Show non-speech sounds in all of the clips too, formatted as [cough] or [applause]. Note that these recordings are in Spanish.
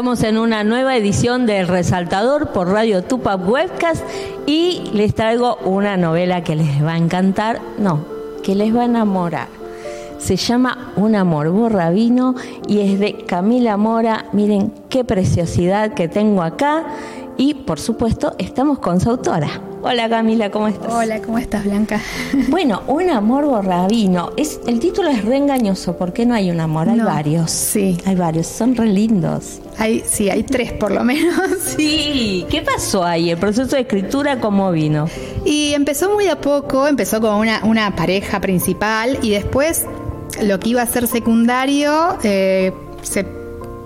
Estamos en una nueva edición del Resaltador por Radio Tupac Webcast y les traigo una novela que les va a encantar, no, que les va a enamorar. Se llama Un amor borrabino y es de Camila Mora. Miren qué preciosidad que tengo acá y por supuesto estamos con su autora. Hola Camila, ¿cómo estás? Hola, ¿cómo estás Blanca? [laughs] Bueno, un amor borrabino. Es, el título es re engañoso, ¿por qué no hay un amor? Hay varios. Sí. Hay varios, son re lindos. Hay, sí, hay tres por lo menos. [laughs] Sí, ¿qué pasó ahí? ¿El proceso de escritura cómo vino? Y empezó muy a poco, empezó con una, una pareja principal y después lo que iba a ser secundario eh, se,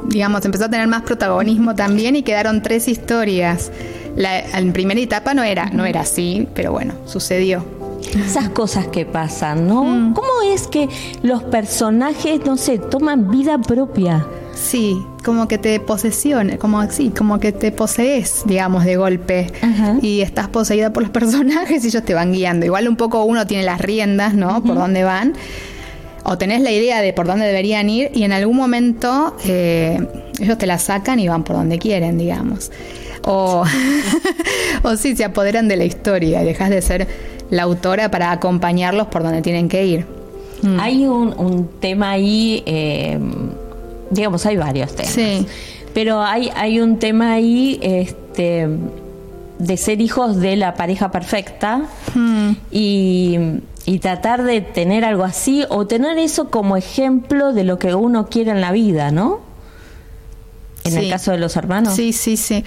digamos, empezó a tener más protagonismo también y quedaron tres historias. La, en primera etapa no era, no era así, pero bueno, sucedió. Esas cosas que pasan, ¿no? Mm. ¿Cómo es que los personajes, no sé, toman vida propia? Sí, como que te posesiona, como así, como que te posees, digamos, de golpe. Ajá. Y estás poseída por los [laughs] personajes y ellos te van guiando. Igual un poco uno tiene las riendas, ¿no? Por dónde van. O tenés la idea de por dónde deberían ir y en algún momento eh, ellos te la sacan y van por donde quieren, digamos. O, [laughs] o sí, se apoderan de la historia y dejas de ser la autora para acompañarlos por donde tienen que ir. Mm. Hay un, un tema ahí, eh, digamos, hay varios temas. Sí. Pero hay, hay un tema ahí este, de ser hijos de la pareja perfecta Mm. y, y tratar de tener algo así o tener eso como ejemplo de lo que uno quiere en la vida, ¿no? En Sí. el caso de los hermanos. Sí, sí, sí.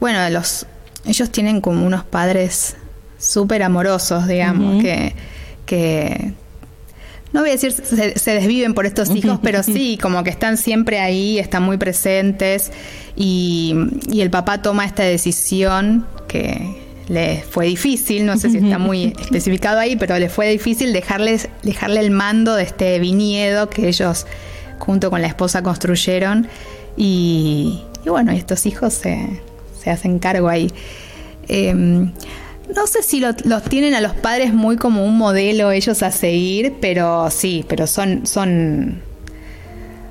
Bueno, los, ellos tienen como unos padres súper amorosos, digamos, que, que no voy a decir se, se desviven por estos hijos, [laughs] pero sí, como que están siempre ahí, están muy presentes y, y el papá toma esta decisión que le fue difícil, no sé si está muy [laughs] especificado ahí, pero le fue difícil dejarles, dejarle el mando de este viñedo que ellos junto con la esposa construyeron y, y bueno, estos hijos se, se hacen cargo ahí. Em, no sé si lo- los tienen a los padres muy como un modelo ellos a seguir, pero sí, pero son, son,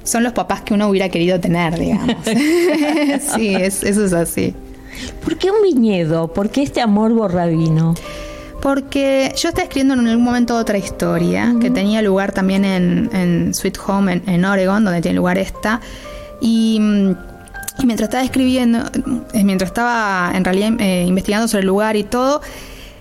son los papás que uno hubiera querido tener, digamos. [laughs] sí, es- eso es así. ¿Por qué un viñedo? ¿Por qué este amor borrabino? Porque yo estaba escribiendo en algún momento otra historia que tenía lugar también en, en Sweet Home, en, en Oregon, donde tiene lugar esta. Y, mm, y mientras estaba escribiendo, eh, mientras estaba en realidad eh, investigando sobre el lugar y todo,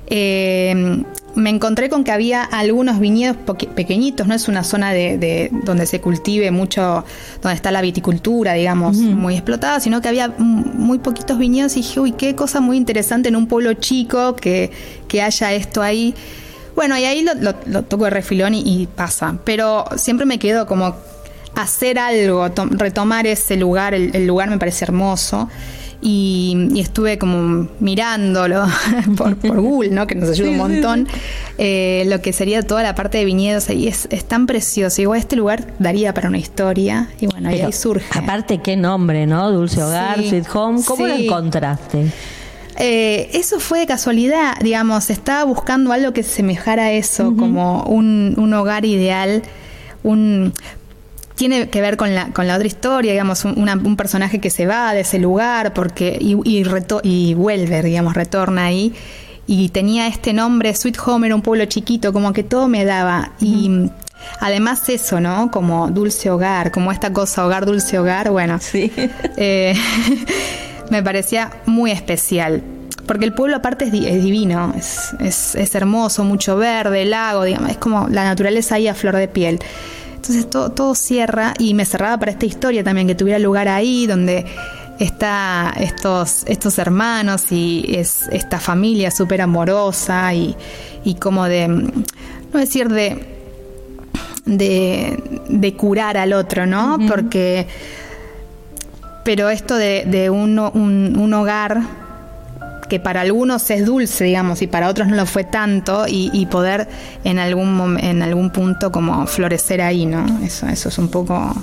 eh, me encontré con que había algunos viñedos pequeñitos, no es una zona de, de- donde se cultive mucho, donde está la viticultura, digamos, muy explotada, sino que había muy poquitos viñedos y dije, uy, qué cosa muy interesante en un pueblo chico que, que haya esto ahí. Bueno, y ahí lo, lo- lo toco de refilón y, y pasa, pero siempre me quedo como hacer algo, to- retomar ese lugar, el, el lugar me parece hermoso. Y, y estuve como mirándolo [laughs] por, por Google, ¿no? que nos ayuda un montón, eh, lo que sería toda la parte de viñedos ahí es, es tan precioso. Igual este lugar daría para una historia y bueno, Pero, ahí surge. Aparte, qué nombre, ¿no? Dulce Hogar, Sí, Sweet Home. ¿Cómo lo sí. encontraste? Eh, eso fue de casualidad, digamos, estaba buscando algo que semejara a eso, como un, un hogar ideal, un tiene que ver con la, con la otra historia, digamos, un, una- un personaje que se va de ese lugar porque y, y, reto- y vuelve, digamos, retorna ahí. Y tenía este nombre, Sweet Home, era un pueblo chiquito, como que todo me daba. Y mm, además eso, ¿no? Como dulce hogar, como esta cosa, hogar, dulce hogar, bueno. Sí. [laughs] Eh, [laughs] me parecía muy especial. Porque el pueblo aparte es, di- es divino, es, es- es hermoso, mucho verde, lago, digamos, es como la naturaleza ahí a flor de piel. Entonces todo, todo cierra y me cerraba para esta historia también, que tuviera lugar ahí, donde está estos, estos hermanos y es esta familia súper amorosa y, y como de, no decir de, de, de curar al otro, ¿no? Porque pero esto de, de un, un- un hogar que para algunos es dulce, digamos, y para otros no lo fue tanto, y, y poder en algún, en algún punto como florecer ahí, ¿no? Eso, eso es un poco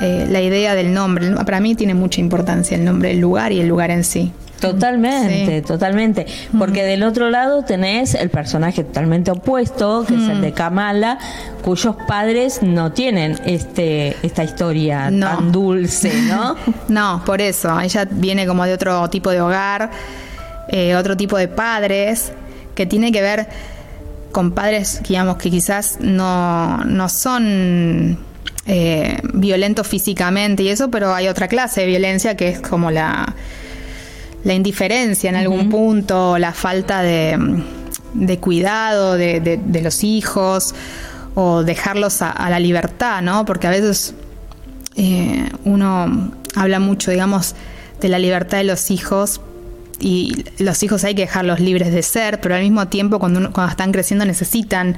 eh, la idea del nombre. Para mí tiene mucha importancia el nombre del lugar y el lugar en sí. Totalmente, totalmente. Porque del otro lado tenés el personaje totalmente opuesto, que es el de Kamala, cuyos padres no tienen este esta historia tan dulce, ¿no? [laughs] no, por eso. Ella viene como de otro tipo de hogar, eh, otro tipo de padres, que tiene que ver con padres, digamos, que quizás no, no son eh, violentos físicamente y eso, pero hay otra clase de violencia que es como la, la indiferencia en algún punto, la falta de, de cuidado de, de, los hijos o dejarlos a, la libertad, ¿no? Porque a veces eh, uno habla mucho, digamos, de la libertad de los hijos, y los hijos hay que dejarlos libres de ser, pero al mismo tiempo cuando, cuando están creciendo necesitan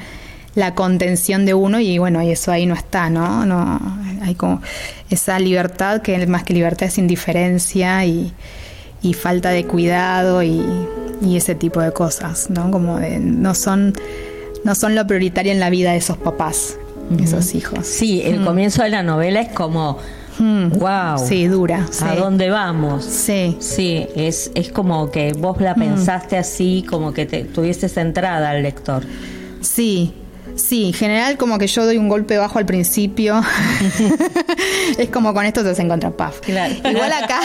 la contención de uno y bueno, y eso ahí no está, ¿no? No hay como esa libertad que más que libertad es indiferencia y, falta de cuidado y, ese tipo de cosas, ¿no? Como de, no son no son lo prioritario en la vida de esos papás, esos hijos. Sí, el mm. comienzo de la novela es como Wow. Mm. Sí, dura. ¿A dónde vamos? Sí. Sí, es, es como que vos la mm. pensaste así, como que te tuviste centrada al lector. Sí, Sí, en general como que yo doy un golpe bajo al principio. [laughs] es como con esto te se encuentra paf. Claro. Igual acá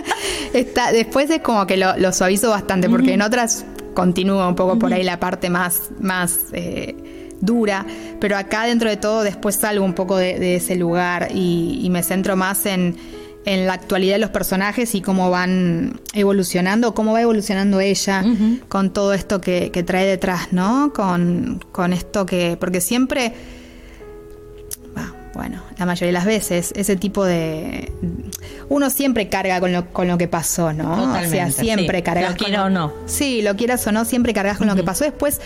[laughs] está, después es como que lo, suavizo bastante, porque en otras continúa un poco por ahí la parte más, más eh, dura, pero acá dentro de todo después salgo un poco de, ese lugar y, me centro más en, la actualidad de los personajes y cómo van evolucionando, cómo va evolucionando ella con todo esto que, trae detrás, ¿no? Con, esto que, porque siempre, bueno, la mayoría de las veces, ese tipo de... Uno siempre carga con lo, con lo que pasó, ¿no? o sea, siempre cargas. Lo quiera o no. Sí, lo quieras o no, siempre cargas con lo que pasó. Después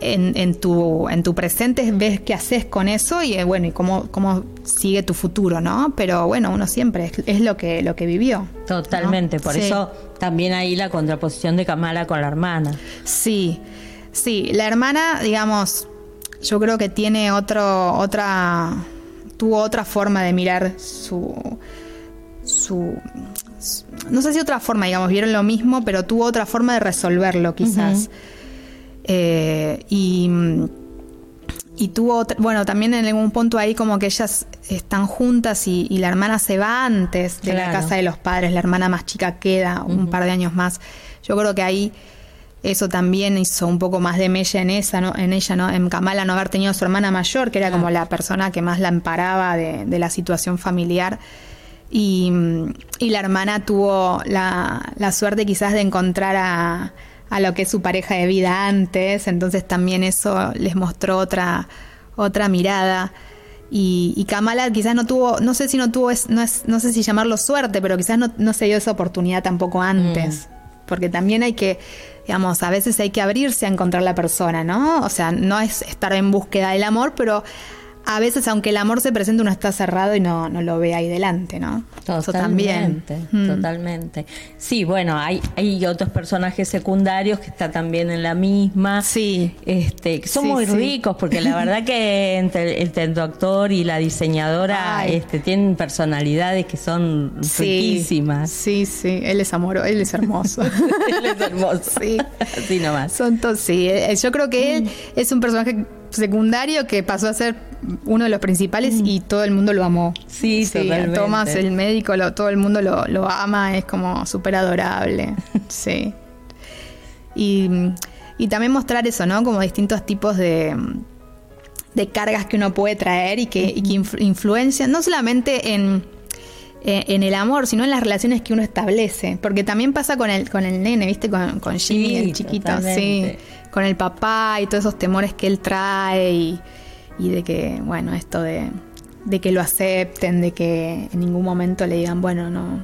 en, en, tu, en tu presente ves qué haces con eso y eh, bueno, y cómo, cómo sigue tu futuro, ¿no? Pero bueno, uno siempre es, lo que lo que vivió. Totalmente, por eso también ahí la contraposición de Kamala con la hermana. Sí, sí, la hermana, digamos, yo creo que tiene otro, otra, tuvo otra forma de mirar su, su, no sé si otra forma, digamos, vieron lo mismo, pero tuvo otra forma de resolverlo quizás. Eh, y, y tuvo, bueno, también en algún punto ahí como que ellas están juntas y, la hermana se va antes de la casa de los padres, la hermana más chica queda un par de años más. Yo creo que ahí eso también hizo un poco más de mella en esa, ¿no? en ella, ¿no? En Kamala no haber tenido a su hermana mayor, que era como la persona que más la amparaba de, de la situación familiar. Y, y, la hermana tuvo la, la suerte quizás de encontrar a, a lo que es su pareja de vida antes, entonces también eso les mostró otra, otra mirada. Y, y Kamala quizás no tuvo, no sé si no tuvo, no, es, no sé si llamarlo suerte, pero quizás no, no se dio esa oportunidad tampoco antes. Mm. Porque también hay que, digamos, a veces hay que abrirse a encontrar la persona, ¿no? O sea, no es estar en búsqueda del amor, pero a veces, aunque el amor se presente, uno está cerrado y no, no lo ve ahí delante, ¿no? Totalmente, mm. totalmente. Sí, bueno, hay, hay otros personajes secundarios que están también en la misma. Sí. Este, que son muy ricos, porque la verdad que [laughs] entre el, el actor y la diseñadora este, tienen personalidades que son riquísimas. Sí, sí, él es amoroso, él es hermoso. [laughs] él es hermoso. sí. [laughs] Así nomás. Son sí. Eh, yo creo que él mm. es un personaje secundario que pasó a ser uno de los principales mm. y todo el mundo lo amó. Sí, sí Tomás, el médico, lo, todo el mundo lo, lo ama, es como súper adorable. [laughs] sí. Y, y, también mostrar eso, ¿no? Como distintos tipos de, de cargas que uno puede traer y que, y que influencian, no solamente en, en el amor, sino en las relaciones que uno establece. Porque también pasa con el, con el nene, ¿viste? Con, con Jimmy, el chiquito, sí con el papá y todos esos temores que él trae y, de que, bueno, esto de, que lo acepten, de que en ningún momento le digan, bueno, no,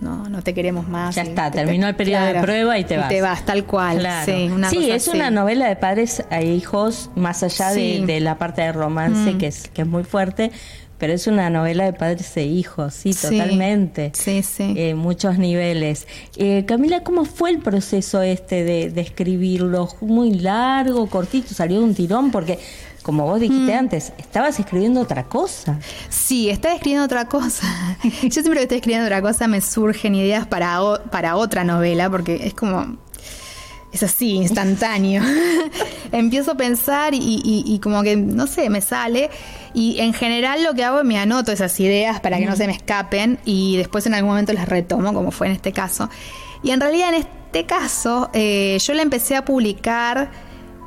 no, no te queremos más. Ya está, terminó el periodo de prueba y te vas. te vas, tal cual. Sí, es una novela de padres e hijos, más allá de, la parte de romance, mm. que, es, que es muy fuerte, pero es una novela de padres e hijos, sí, totalmente. Sí, sí. Eh, muchos niveles. Eh, Camila, ¿cómo fue el proceso este de, escribirlo? ¿Muy largo, cortito? ¿Salió de un tirón? Porque como vos dijiste antes, estabas escribiendo otra cosa. Sí, estaba escribiendo otra cosa. [laughs] Yo siempre que estoy escribiendo otra cosa me surgen ideas para, para otra novela, porque es como es así, instantáneo. [laughs] Empiezo a pensar y, como que, no sé, me sale. Y en general lo que hago es me anoto esas ideas para que no se me escapen y después en algún momento las retomo, como fue en este caso. Y en realidad en este caso eh, yo la empecé a publicar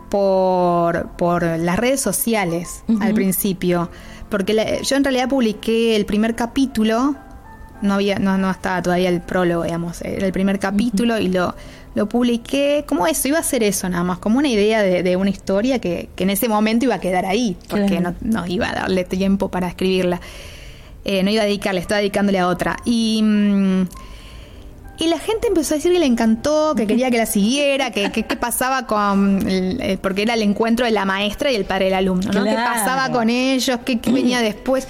por, por las redes sociales al principio. Porque yo en realidad publiqué el primer capítulo no había no, no estaba todavía el prólogo, digamos, era el primer capítulo y lo lo publiqué como eso, iba a ser eso nada más, como una idea de, una historia que, en ese momento iba a quedar ahí, porque no, iba a darle tiempo para escribirla. Eh, no iba a dedicarle, estaba dedicándole a otra. Y, mm, y la gente empezó a decir que le encantó, que quería que la siguiera, que qué pasaba con... porque era el encuentro de la maestra y el padre del alumno, ¿no? ¿Qué pasaba con ellos? ¿Qué, qué venía después?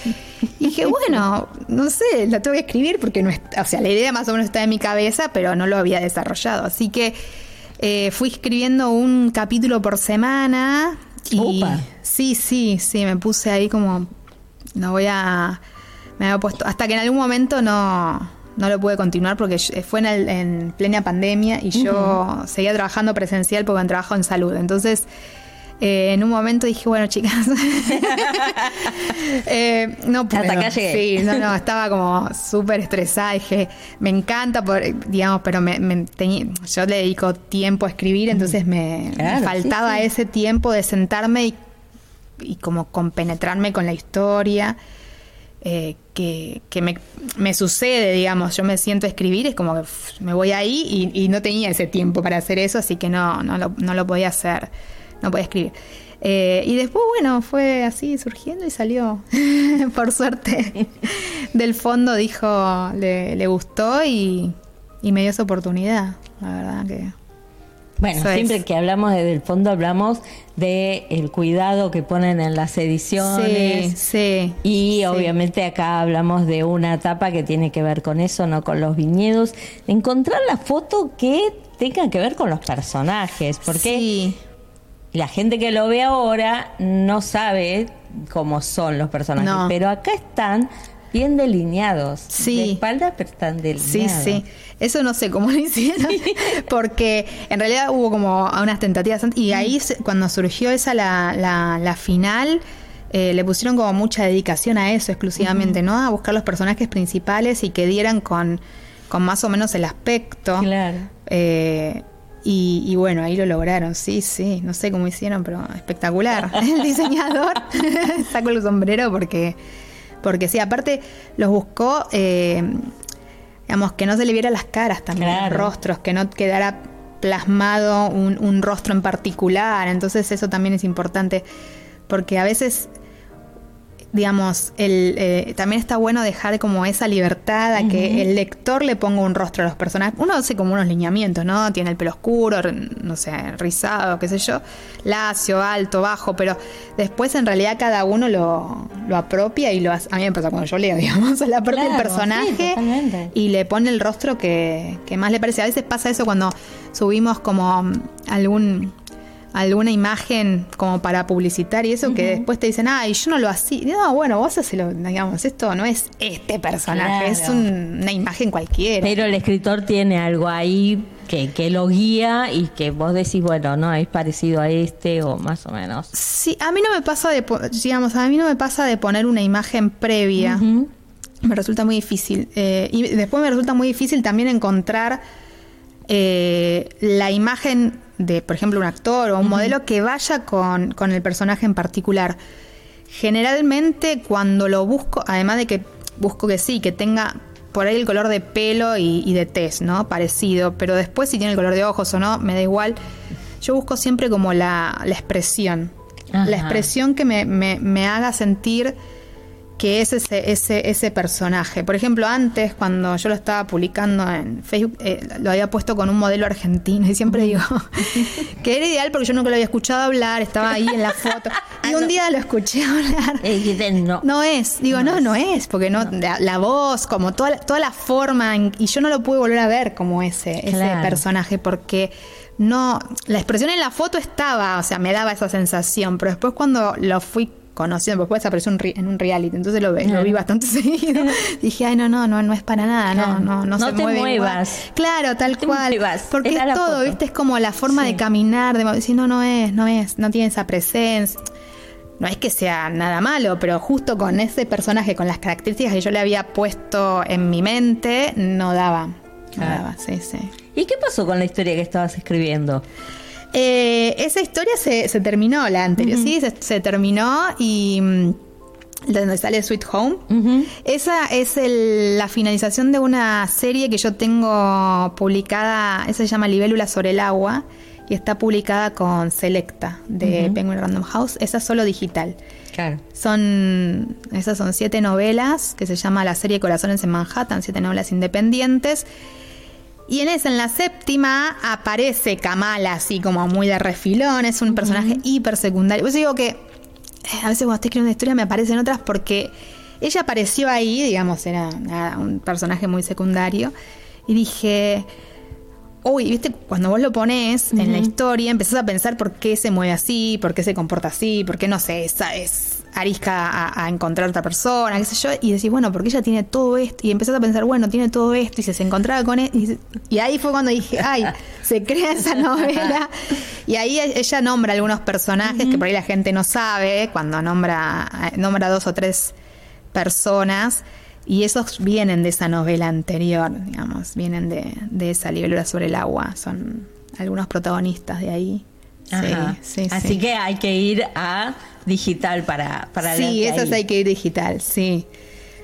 Y dije, bueno, no sé, la tengo que escribir porque no o sea, la idea más o menos está en mi cabeza, pero no lo había desarrollado. Así que eh, fui escribiendo un capítulo por semana. Y sí, sí, sí, me puse ahí como, no voy a, me había puesto, hasta que en algún momento no, no lo pude continuar porque fue en, en plena pandemia y yo seguía trabajando presencial porque trabajo en salud. Entonces eh, en un momento dije, bueno, chicas, [laughs] eh, no puedo. Hasta acá Sí, no, no, estaba como súper estresada. Dije, me encanta, por, digamos, pero me, yo le dedico tiempo a escribir, entonces me, faltaba ese tiempo de sentarme y, como compenetrarme con la historia. Eh, que, me, sucede, digamos, yo me siento a escribir, es como que me voy ahí y, no tenía ese tiempo para hacer eso, así que no, no, lo, no lo podía hacer no podía escribir. Eh, y después, bueno, fue así surgiendo y salió, [laughs] por suerte, del fondo dijo, le, gustó y, me dio esa oportunidad, la verdad que... Bueno, siempre que hablamos desde el fondo hablamos de el cuidado que ponen en las ediciones. Sí, sí. Y obviamente acá hablamos de una etapa que tiene que ver con eso, no con los viñedos. Encontrar la foto que tenga que ver con los personajes, porque sí la gente que lo ve ahora no sabe cómo son los personajes, pero acá están bien delineados. Sí. De espalda, pero están delineados. Sí, sí. Eso no sé cómo lo hicieron, [laughs] porque en realidad hubo como unas tentativas. Y ahí, cuando surgió esa, la, la, final, eh, le pusieron como mucha dedicación a eso exclusivamente, ¿no? A buscar los personajes principales y que dieran con, con más o menos el aspecto. Claro. Eh, y, bueno, ahí lo lograron, sí, sí, no sé cómo hicieron, pero espectacular. [laughs] El diseñador [laughs] sacó el sombrero porque, porque sí, aparte los buscó, eh, digamos, que no se le viera las caras también, los rostros, que no quedara plasmado un, un rostro en particular, entonces eso también es importante, porque a veces digamos, el, eh, también está bueno dejar como esa libertad a que el lector le ponga un rostro a los personajes. Uno hace como unos lineamientos, ¿no? Tiene el pelo oscuro, no sé, rizado, qué sé yo, lacio, alto, bajo, pero después en realidad cada uno lo, lo apropia y lo hace. A mí me pasa cuando yo leo, [laughs] digamos, la apropia el personaje y le pone el rostro que, que más le parece. A veces pasa eso cuando subimos como algún alguna imagen como para publicitar y eso, que después te dicen, ay, yo no lo hacía. No, bueno, vos hacelo, digamos, esto no es este personaje, es una imagen cualquiera. Pero el escritor tiene algo ahí que, que lo guía y que vos decís, bueno, no, es parecido a este o más o menos. Sí, a mí no me pasa de, digamos, a mí no me pasa de poner una imagen previa. Me resulta muy difícil. Eh, y después me resulta muy difícil también encontrar eh, la imagen de, por ejemplo, un actor o un modelo que vaya con, el personaje en particular. Generalmente cuando lo busco, además de que busco que sí, que tenga por ahí el color de pelo y, de tez, ¿no? Parecido, pero después si tiene el color de ojos o no, me da igual. Yo busco siempre como la, la expresión. La expresión que me, me, me haga sentir que es ese, ese, ese personaje. Por ejemplo, antes, cuando yo lo estaba publicando en Facebook, eh, lo había puesto con un modelo argentino y siempre digo [laughs] que era ideal porque yo nunca lo había escuchado hablar, estaba ahí en la foto. [laughs] Y un día lo escuché [laughs] hablar. no. no es, digo, no, no, es, porque no, La, voz, como toda, toda la forma, y yo no lo pude volver a ver como ese, ese personaje, porque no, la expresión en la foto estaba, o sea, me daba esa sensación, pero después cuando lo fui conociendo, después apareció en un reality, entonces lo, lo vi bastante [laughs] seguido. [laughs] Dije, ay, no, no, no, no es para nada, no, no, no, se te mueve muevas. Claro, tal cual. Porque Era es todo, foto. viste, es como la forma de caminar, de decir, no, no es, no es, no tiene esa presencia. No es que sea nada malo, pero justo con ese personaje, con las características que yo le había puesto en mi mente, no daba. No daba, sí, sí. ¿Y qué pasó con la historia que estabas escribiendo? Eh, esa historia se, se terminó, la anterior, sí, se, se terminó y mm, donde sale Sweet Home. Esa es el- la finalización de una serie que yo tengo publicada, esa se llama Libélula sobre el agua y está publicada con Selecta de Penguin Random House. Esa es solo digital. Claro. Son, esas son siete novelas que se llama la serie Corazones en Manhattan, siete novelas independientes. Y en esa, en la séptima, aparece Kamala así como muy de refilón, es un personaje hiper secundario. Por eso digo que eh, a veces cuando estoy escribiendo una historia me aparecen otras porque ella apareció ahí, digamos, era un personaje muy secundario. Y dije, uy, viste, cuando vos lo pones en la historia, empezás a pensar por qué se mueve así, por qué se comporta así, por qué, no sé, esa es arisca a, a encontrar otra persona, qué sé yo, y decís, bueno, porque ella tiene todo esto, y empezás a pensar, bueno, tiene todo esto, y se, se encontraba con él, y, y ahí fue cuando dije, ay, se crea esa novela, y ahí ella nombra algunos personajes que por ahí la gente no sabe, cuando nombra, nombra dos o tres personas, y esos vienen de esa novela anterior, digamos, vienen de, de esa libélula sobre el agua, son algunos protagonistas de ahí. Ajá. Sí, sí, Así sí. que hay que ir a digital para, para Sí, esas ahí. hay que ir digital, sí.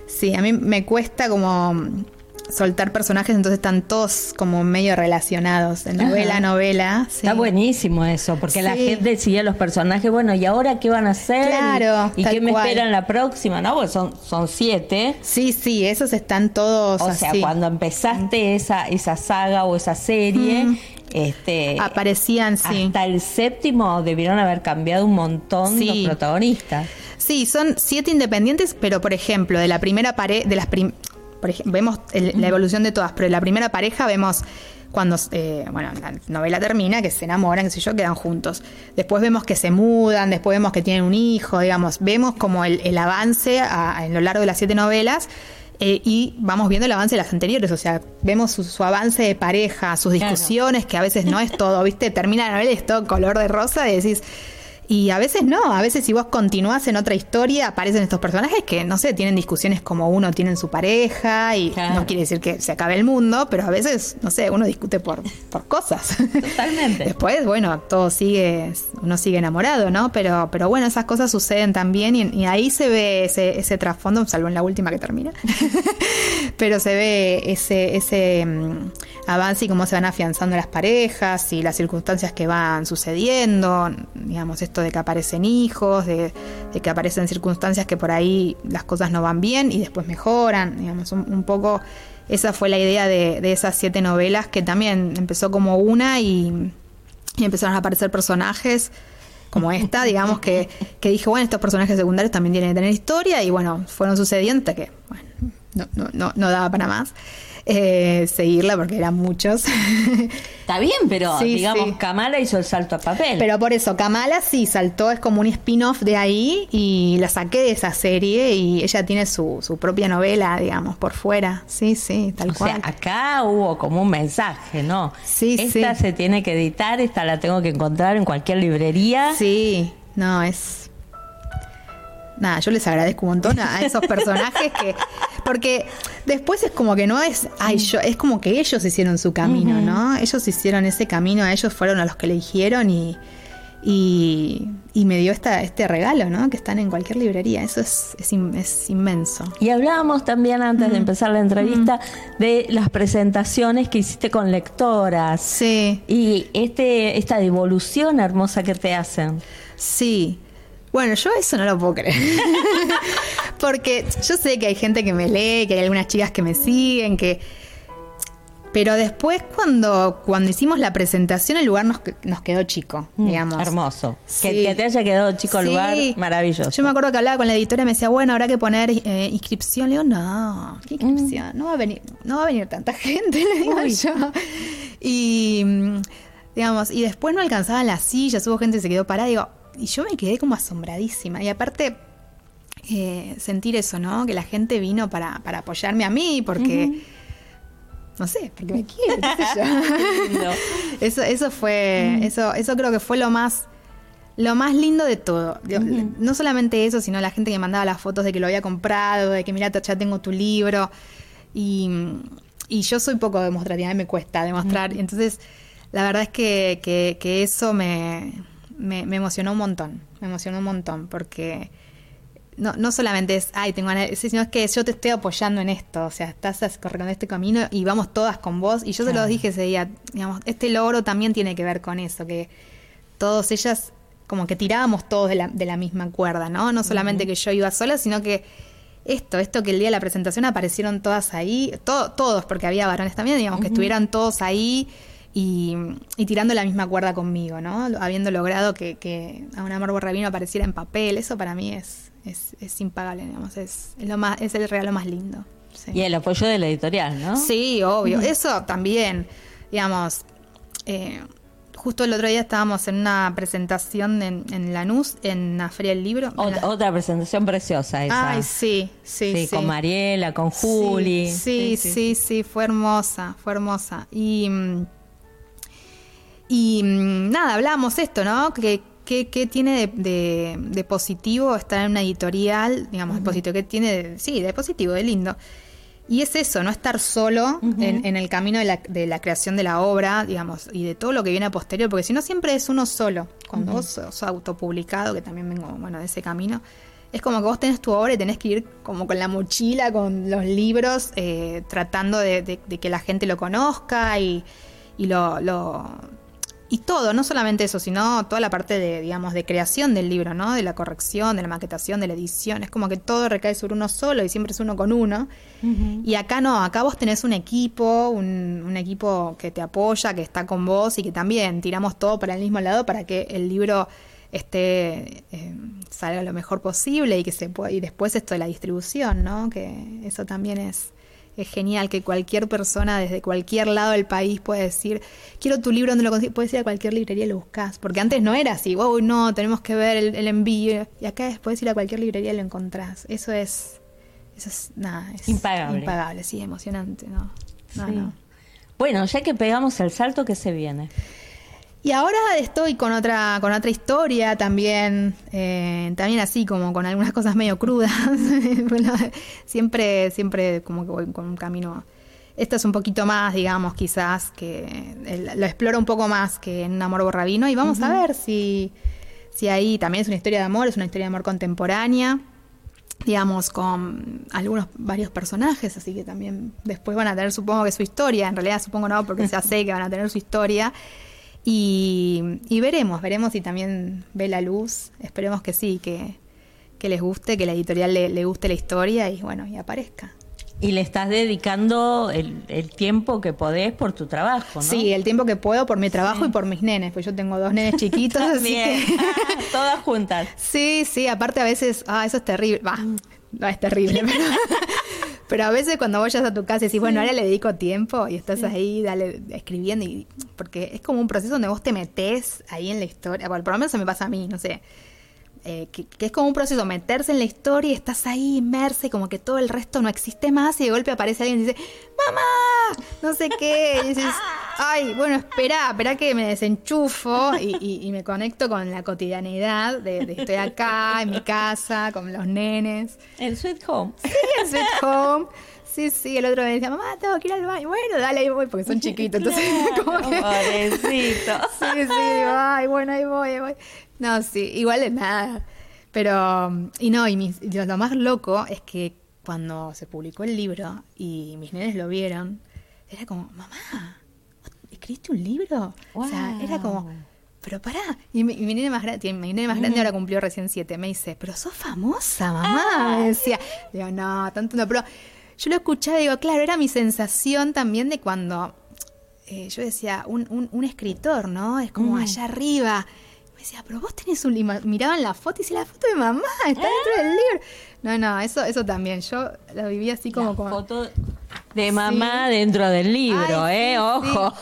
Sí, a mí me cuesta como soltar personajes, entonces están todos como medio relacionados, de novela a novela. sí. Está buenísimo eso, porque la gente sigue a los personajes, bueno, ¿y ahora qué van a hacer? Claro, ¿Y tal qué me esperan la próxima? No, pues son, son siete. Sí, sí, esos están todos O sea, cuando empezaste esa, esa saga o esa serie, este Aparecían, sí. hasta el séptimo debieron haber cambiado un montón Sí. los protagonistas. Sí, son siete independientes, pero por ejemplo, de la primera pareja, de las prim- por vemos el- la evolución de todas, pero de la primera pareja vemos cuando, eh, bueno, la novela termina, que se enamoran, qué sé yo, quedan juntos. Después vemos que se mudan, después vemos que tienen un hijo, digamos, vemos como el, el avance a, a lo largo de las siete novelas. Eh, y vamos viendo el avance de las anteriores, o sea, vemos su, su avance de pareja, sus Claro. discusiones, que a veces no es todo, ¿viste? Termina la novela y es todo color de rosa y decís, y a veces no, a veces si vos continuás en otra historia aparecen estos personajes que, no sé, tienen discusiones como uno tiene en su pareja y Claro. no quiere decir que se acabe el mundo, pero a veces, no sé, uno discute por, por cosas. Totalmente. [laughs] Después, bueno, todo sigue, uno sigue enamorado, ¿no? Pero, pero bueno, esas cosas suceden también y, y ahí se ve ese, ese trasfondo, salvo en la última que termina, [laughs] pero se ve ese, ese mm, avance y cómo se van afianzando las parejas y las circunstancias que van sucediendo, digamos, esto de que aparecen hijos, de, que aparecen circunstancias que por ahí las cosas no van bien y después mejoran, digamos, un, poco esa fue la idea de, esas siete novelas que también empezó como una y, empezaron a aparecer personajes como esta, digamos que, que dije, bueno, estos personajes secundarios también tienen que tener historia y bueno, fueron sucediendo que, no, no, no, no daba para más eh, seguirla porque eran muchos. [laughs] Está bien, pero Sí, digamos, sí. Kamala hizo el salto a papel. Pero por eso, Kamala sí saltó, es como un spin-off de ahí y la saqué de esa serie y ella tiene su, su propia novela, digamos, por fuera. Sí, sí, tal o cual. sea, acá hubo como un mensaje, ¿no? Sí, esta sí. se tiene que editar, esta la tengo que encontrar en cualquier librería. Sí, no, es. Nada, yo les agradezco un montón a, a esos [laughs] personajes que. Porque después es como que no es. Ay, yo, es como que ellos hicieron su camino, ¿no? Ellos hicieron ese camino, ellos fueron a los que eligieron y. Y, y me dio esta, este regalo, ¿no? Que están en cualquier librería. Eso es, es, in- es inmenso. Y hablábamos también antes de empezar la entrevista de las presentaciones que hiciste con lectoras. Sí, Y este, esta devolución hermosa que te hacen. sí. Bueno, yo eso no lo puedo creer. [laughs] Porque yo sé que hay gente que me lee, que hay algunas chicas que me siguen, que. Pero después, cuando, cuando hicimos la presentación, el lugar nos, nos quedó chico, digamos. Mm, Hermoso. Sí. Que, que te haya quedado chico el Sí. lugar, maravilloso. Yo me acuerdo que hablaba con la editora y me decía, bueno, habrá que poner eh, inscripción. Le digo, no, ¿qué inscripción? No va a venir, no va a venir tanta [laughs] gente, le digo Uy. yo. Y mm, Digamos, y después no alcanzaban las sillas, hubo gente que se quedó parada, digo, y yo me quedé como asombradísima. Y aparte, eh, sentir eso, ¿no? Que la gente vino para, para apoyarme a mí, porque. No sé, porque me quiere, qué sé yo. [laughs] eso, eso fue. Eso, eso creo que fue lo más. Lo más lindo de todo. No solamente eso, sino la gente que mandaba las fotos de que lo había comprado, de que mira, ya tengo tu libro. Y, y yo soy poco demostrativa, me cuesta demostrar. Entonces, la verdad es que, que, que eso me, me, me, emocionó un montón. Me emocionó un montón porque no, no solamente es, ay, tengo ganas, sino es que yo te estoy apoyando en esto, o sea, estás corriendo este camino y vamos todas con vos. Y yo se lo dije ese día, digamos, este logro también tiene que ver con eso, que todas ellas como que tirábamos todos de la, de la misma cuerda, ¿no? No solamente que yo iba sola, sino que esto, esto que el día de la presentación aparecieron todas ahí, todos, porque había varones también, digamos, que estuvieran todos ahí y, tirando la misma cuerda conmigo, ¿no? Habiendo logrado que, que a un amor borrabino apareciera en papel, eso para mí es, es, es impagable, digamos, es, es, lo más, es el regalo más lindo. Y el apoyo de la editorial, ¿no? Sí, obvio. Eso también, digamos, eh, justo el otro día estábamos en una presentación en, en Lanús, en la Feria del Libro. Otra, presentación preciosa esa. Ay, sí, sí, sí. con Mariela, con Juli. Sí sí, sí, fue hermosa, fue hermosa. Y, y nada, hablamos esto, ¿no? Que ¿Qué, tiene de, positivo estar en una editorial? Digamos, de positivo, ¿qué tiene? sí, de positivo, de lindo. Y es eso, no estar solo en, el camino de la, de la, creación de la obra, digamos, y de todo lo que viene a posterior, porque si no siempre es uno solo. Cuando vos sos autopublicado, que también vengo, bueno, de ese camino, es como que vos tenés tu obra y tenés que ir como con la mochila, con los libros, eh, tratando de, que la gente lo conozca y, y lo, lo y todo, no solamente eso, sino toda la parte de, digamos, de creación del libro, ¿no? De la corrección, de la maquetación, de la edición. Es como que todo recae sobre uno solo y siempre es uno con uno. Y acá no, acá vos tenés un equipo, un, equipo que te apoya, que está con vos y que también tiramos todo para el mismo lado para que el libro esté eh, salga lo mejor posible y que se pueda, y después esto de la distribución, ¿no? Que eso también es es genial que cualquier persona desde cualquier lado del país puede decir, quiero tu libro, donde lo consigues? Puedes ir a cualquier librería y lo buscas. Porque antes no era así, wow, no, tenemos que ver el, envío. Y acá puedes ir a cualquier librería y lo encontrás. Eso es, eso es, nada, es impagable. Impagable, sí, emocionante, ¿no? no. Bueno, ya que pegamos el salto, ¿qué se viene? Y ahora estoy con otra, con otra historia también, eh, también así como con algunas cosas medio crudas. [laughs] siempre, siempre como que voy con un camino. Esto es un poquito más, digamos, quizás, que lo exploro un poco más que en Amor Borrabino. Y vamos a ver si, si ahí también es una historia de amor, es una historia de amor contemporánea, digamos, con algunos, varios personajes, así que también después van a tener, supongo que su historia, en realidad supongo no, porque ya [laughs] sé que van a tener su historia. Y, veremos, veremos si también ve la luz. Esperemos que sí, que, les guste, que la editorial le, guste la historia y bueno, y aparezca. Y le estás dedicando el, tiempo que podés por tu trabajo, ¿no? Sí, el tiempo que puedo por mi trabajo y por mis nenes, pues yo tengo dos nenes [laughs] chiquitos, así que... [laughs] Todas juntas. Sí, sí, aparte a veces, ah, eso es terrible, va, no es terrible, [laughs] pero... Pero a veces cuando vayas a tu casa y decís, bueno, ahora le dedico tiempo y estás ahí dale, escribiendo, y, porque es como un proceso donde vos te metes ahí en la historia. Bueno, por lo menos se me pasa a mí, no sé. Eh, que, es como un proceso, meterse en la historia y estás ahí inmersa y como que todo el resto no existe más y de golpe aparece alguien y dice, mamá, no sé qué, y dices, ay, bueno, espera, espera que me desenchufo y, me conecto con la cotidianidad de, de, estoy acá en mi casa con los nenes. El Sweet Home. Sí, el Sweet Home. Sí, sí, el otro me decía, mamá, tengo que ir al baño. Bueno, dale, ahí voy, porque son [laughs] chiquitos. Entonces, [laughs] como que... Pobrecito. [laughs] Sí, sí, ay, bueno, ahí voy, ahí voy. No, sí, igual es nada. Pero, y no, y mis, lo más loco es que cuando se publicó el libro y mis nenes lo vieron, era como, mamá, ¿escribiste un libro? O sea, era como, pero pará. Y mi, nene más grande, mi nene más grande ahora cumplió recién siete, me dice, pero sos famosa, mamá. Me decía, digo, no, tanto no, pero yo lo escuchaba y digo, claro, era mi sensación también de cuando eh, yo decía, un, un, escritor, ¿no? Es como allá arriba. Me decía, pero vos tenés un libro. Miraban la foto y decía, la foto de mamá está dentro del libro. No, no, eso, eso también. Yo lo viví así como. La foto de mamá dentro del libro, ¿eh? Ojo.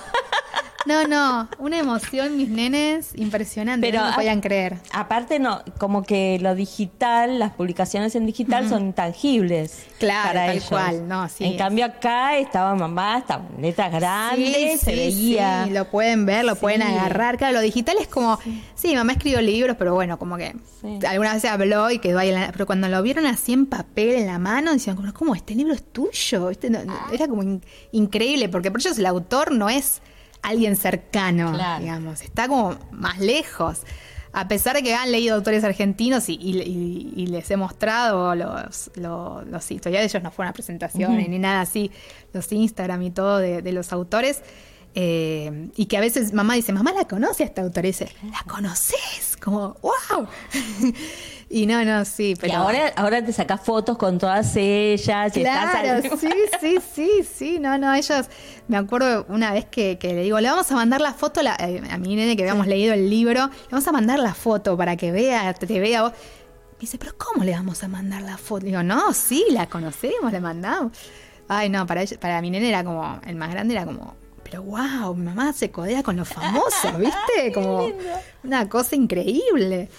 No, no, una emoción, mis nenes, impresionante, Pero no podían creer. Aparte, no, como que lo digital, las publicaciones en digital son intangibles. Claro, para tal ellos. cual, no, sí En es. cambio, acá estaba mamá, estaban letras grandes, Sí, se sí, veía. sí, lo pueden ver, lo pueden agarrar. Claro, lo digital es como, sí. mamá escribió libros, pero bueno, como que alguna vez se habló y quedó ahí. en la- pero cuando lo vieron así en papel, en la mano, decían, como, ¿cómo? ¿Este libro es tuyo? No, era como in- increíble, porque por ellos el autor no es alguien cercano, Claro. digamos, está como más lejos. A pesar de que han leído autores argentinos y, y- y- y les he mostrado los, los, los historiales, ellos no fueron a presentaciones ni nada así, los Instagram y todo de, de los autores, eh, y que a veces mamá dice, mamá la conoce a esta autora, y dice, ¿la conoces? Como, wow. [laughs] y no, no, sí, pero... Y ahora, ahora te sacas fotos con todas ellas. y estás Claro, al- sí, sí, sí, sí, no, no, ellos, me acuerdo una vez que, que le digo, le vamos a mandar la foto la- eh, a mi nene que habíamos leído el libro, le vamos a mandar la foto para que vea, te, te vea vos. Me dice, pero ¿cómo le vamos a mandar la foto? Digo, no, sí, la conocemos, la mandamos. Ay, no, para, ella- para mi nene era como, el más grande era como, pero wow, mi mamá se codea con los famosos, [laughs] ¿viste? Como una cosa increíble.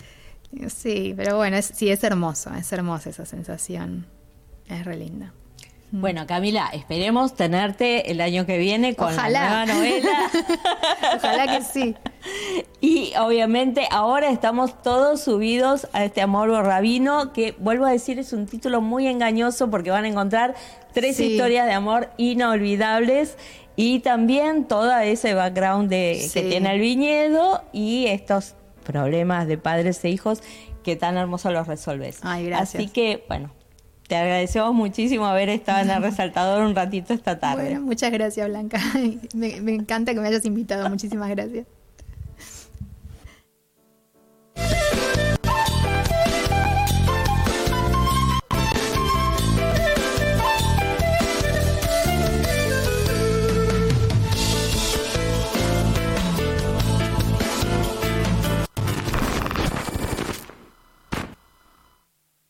Sí, pero bueno, es, sí, es hermoso, es hermosa esa sensación. Es re linda. Bueno, Camila, esperemos tenerte el año que viene con Ojalá. la nueva novela. [laughs] Ojalá que sí. [laughs] Y obviamente ahora estamos todos subidos a este Amor Rabino, que vuelvo a decir es un título muy engañoso porque van a encontrar tres Sí. historias de amor inolvidables y también todo ese background de, que Sí. tiene el viñedo y estos problemas de padres e hijos que tan hermoso los resolves. Ay, gracias. Así que, bueno, te agradecemos muchísimo haber estado en el [laughs] resaltador un ratito esta tarde. Bueno, muchas gracias, Blanca. [laughs] Me, me encanta que me hayas invitado. Muchísimas gracias.